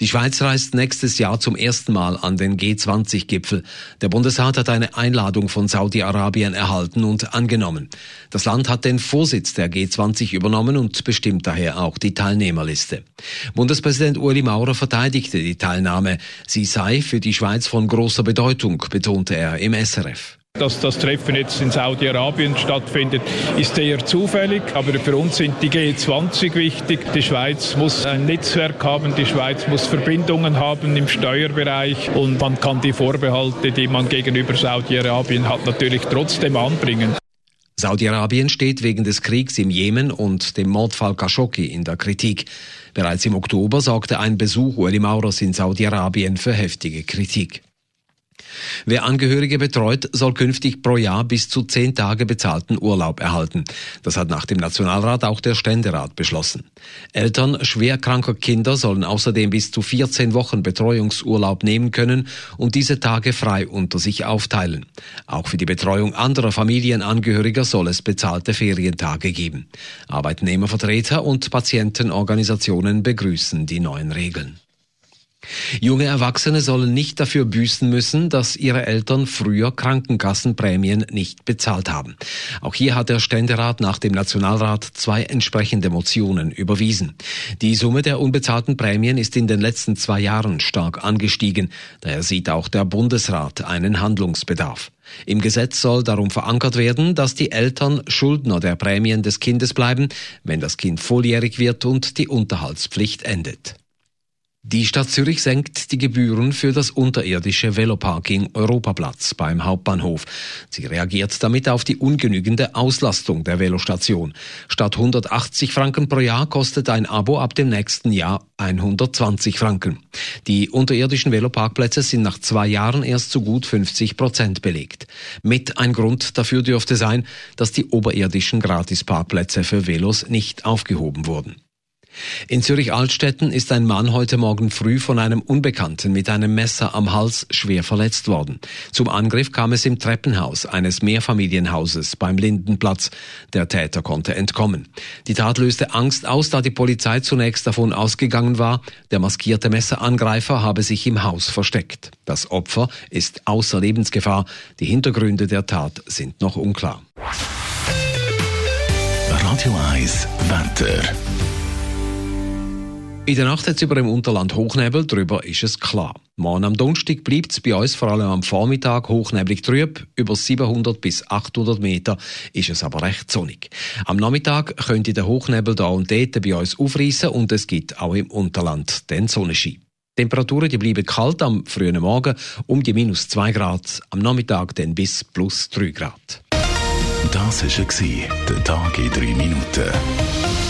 Die Schweiz reist nächstes Jahr zum ersten Mal an den G20-Gipfel. Der Bundesrat hat eine Einladung von Saudi-Arabien erhalten und angenommen. Das Land hat den Vorsitz der G20 übernommen und bestimmt daher auch die Teilnehmerliste. Bundespräsident Ueli Maurer verteidigte die Teilnahme. Sie sei für die Schweiz von großer Bedeutung, betonte er im SRF. Dass das Treffen jetzt in Saudi-Arabien stattfindet, ist eher zufällig. Aber für uns sind die G20 wichtig. Die Schweiz muss ein Netzwerk haben, die Schweiz muss Verbindungen haben im Steuerbereich und man kann die Vorbehalte, die man gegenüber Saudi-Arabien hat, natürlich trotzdem anbringen. Saudi-Arabien steht wegen des Kriegs im Jemen und dem Mordfall Khashoggi in der Kritik. Bereits im Oktober sorgte ein Besuch Ueli Maurers in Saudi-Arabien für heftige Kritik. Wer Angehörige betreut, soll künftig pro Jahr bis zu zehn Tage bezahlten Urlaub erhalten. Das hat nach dem Nationalrat auch der Ständerat beschlossen. Eltern schwerkranker Kinder sollen außerdem bis zu 14 Wochen Betreuungsurlaub nehmen können und diese Tage frei unter sich aufteilen. Auch für die Betreuung anderer Familienangehöriger soll es bezahlte Ferientage geben. Arbeitnehmervertreter und Patientenorganisationen begrüßen die neuen Regeln. Junge Erwachsene sollen nicht dafür büßen müssen, dass ihre Eltern früher Krankenkassenprämien nicht bezahlt haben. Auch hier hat der Ständerat nach dem Nationalrat zwei entsprechende Motionen überwiesen. Die Summe der unbezahlten Prämien ist in den letzten zwei Jahren stark angestiegen. Daher sieht auch der Bundesrat einen Handlungsbedarf. Im Gesetz soll darum verankert werden, dass die Eltern Schuldner der Prämien des Kindes bleiben, wenn das Kind volljährig wird und die Unterhaltspflicht endet. Die Stadt Zürich senkt die Gebühren für das unterirdische Veloparking Europaplatz beim Hauptbahnhof. Sie reagiert damit auf die ungenügende Auslastung der Velostation. Statt 180 Franken pro Jahr kostet ein Abo ab dem nächsten Jahr 120 Franken. Die unterirdischen Veloparkplätze sind nach zwei Jahren erst zu gut 50 Prozent belegt. Mit ein Grund dafür dürfte sein, dass die oberirdischen Gratisparkplätze für Velos nicht aufgehoben wurden. In Zürich-Altstetten ist ein Mann heute Morgen früh von einem Unbekannten mit einem Messer am Hals schwer verletzt worden. Zum Angriff kam es im Treppenhaus eines Mehrfamilienhauses beim Lindenplatz. Der Täter konnte entkommen. Die Tat löste Angst aus, da die Polizei zunächst davon ausgegangen war, der maskierte Messerangreifer habe sich im Haus versteckt. Das Opfer ist außer Lebensgefahr. Die Hintergründe der Tat sind noch unklar. Radio 1 Wetter. In der Nacht hat es über dem Unterland Hochnebel, darüber ist es klar. Morgen am Donnerstag bleibt es bei uns vor allem am Vormittag hochneblig trüb. Über 700 bis 800 Meter ist es aber recht sonnig. Am Nachmittag könnte der Hochnebel da und dort bei uns aufreißen und es gibt auch im Unterland den Sonnenschein. Temperaturen die bleiben kalt am frühen Morgen um die minus 2 Grad, am Nachmittag dann bis plus 3 Grad. Das war der Tag in 3 Minuten.